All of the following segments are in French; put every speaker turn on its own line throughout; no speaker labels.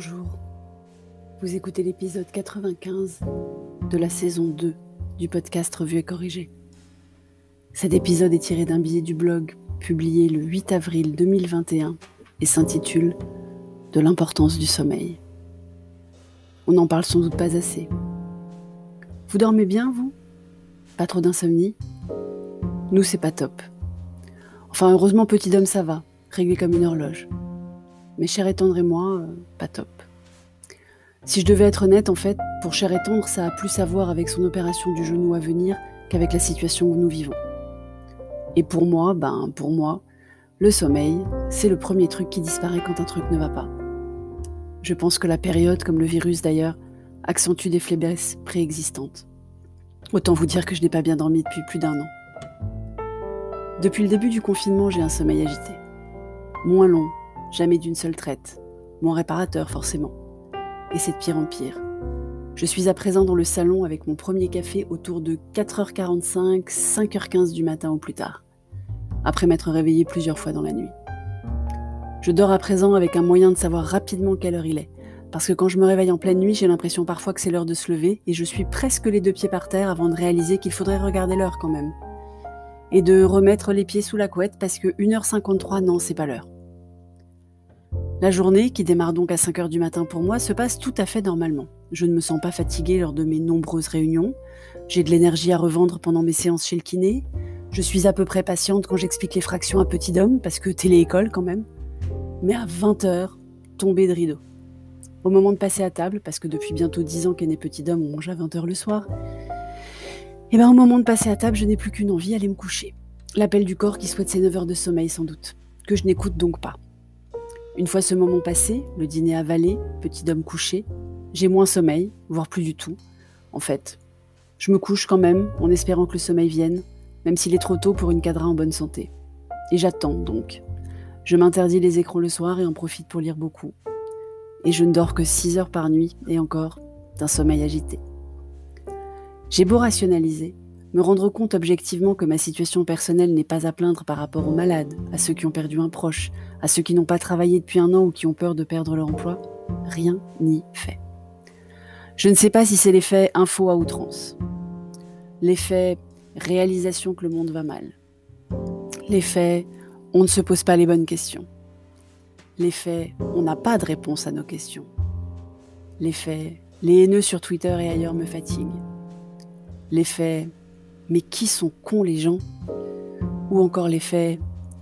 bonjour. Vous écoutez l'épisode 95 de la saison 2 du podcast Revue et Corrigé. Cet épisode est tiré d'un billet du blog publié le 8 avril 2021 et s'intitule De l'importance du sommeil. On n'en parle sans doute pas assez. Vous dormez bien, vous? Pas trop d'insomnie? Nous, c'est pas top. Enfin, heureusement, petit homme, ça va, réglé comme une horloge. Mais cher et tendre et moi, euh, pas top. Si je devais être honnête, en fait, pour cher et tendre, ça a plus à voir avec son opération du genou à venir qu'avec la situation où nous vivons. Et pour moi, ben, pour moi, le sommeil, c'est le premier truc qui disparaît quand un truc ne va pas. Je pense que la période, comme le virus d'ailleurs, accentue des faiblesses préexistantes. Autant vous dire que je n'ai pas bien dormi depuis plus d'un an. Depuis le début du confinement, j'ai un sommeil agité. Moins long, jamais d'une seule traite. Moins réparateur, forcément. Et c'est de pire en pire. Je suis à présent dans le salon avec mon premier café autour de 4h45, 5h15 du matin ou plus tard, après m'être réveillé plusieurs fois dans la nuit. Je dors à présent avec un moyen de savoir rapidement quelle heure il est, parce que quand je me réveille en pleine nuit, j'ai l'impression parfois que c'est l'heure de se lever et je suis presque les deux pieds par terre avant de réaliser qu'il faudrait regarder l'heure quand même. Et de remettre les pieds sous la couette parce que 1h53, non, c'est pas l'heure. La journée, qui démarre donc à 5 heures du matin pour moi, se passe tout à fait normalement. Je ne me sens pas fatiguée lors de mes nombreuses réunions. J'ai de l'énergie à revendre pendant mes séances chez le kiné. Je suis à peu près patiente quand j'explique les fractions à petit homme, parce que télé-école quand même. Mais à 20 heures, tombée de rideau. Au moment de passer à table, parce que depuis bientôt 10 ans qu'elle n'est petit homme, on mange à 20 heures le soir. Et bien au moment de passer à table, je n'ai plus qu'une envie, aller me coucher. L'appel du corps qui souhaite ses 9 heures de sommeil sans doute, que je n'écoute donc pas. Une fois ce moment passé, le dîner avalé, petit homme couché, j'ai moins sommeil, voire plus du tout. En fait, je me couche quand même en espérant que le sommeil vienne, même s'il est trop tôt pour une cadra en bonne santé. Et j'attends donc. Je m'interdis les écrans le soir et en profite pour lire beaucoup. Et je ne dors que 6 heures par nuit, et encore, d'un sommeil agité. J'ai beau rationaliser, me rendre compte objectivement que ma situation personnelle n'est pas à plaindre par rapport aux malades, à ceux qui ont perdu un proche, à ceux qui n'ont pas travaillé depuis un an ou qui ont peur de perdre leur emploi, rien n'y fait. Je ne sais pas si c'est l'effet info à outrance, l'effet réalisation que le monde va mal, l'effet on ne se pose pas les bonnes questions, l'effet on n'a pas de réponse à nos questions, l'effet les haineux sur Twitter et ailleurs me fatiguent, l'effet mais qui sont cons les gens? Ou encore l'effet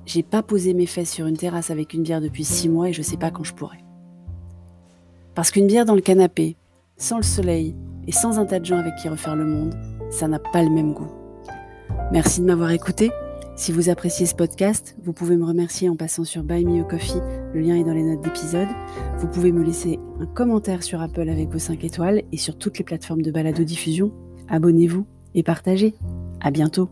j'ai pas posé mes fesses sur une terrasse avec une bière depuis six mois et je sais pas quand je pourrai. Parce qu'une bière dans le canapé, sans le soleil et sans un tas de gens avec qui refaire le monde, ça n'a pas le même goût. Merci de m'avoir écouté. Si vous appréciez ce podcast, vous pouvez me remercier en passant sur Buy Me a Coffee, le lien est dans les notes d'épisode. Vous pouvez me laisser un commentaire sur Apple avec vos 5 étoiles et sur toutes les plateformes de balado diffusion. Abonnez-vous et partagez. À bientôt.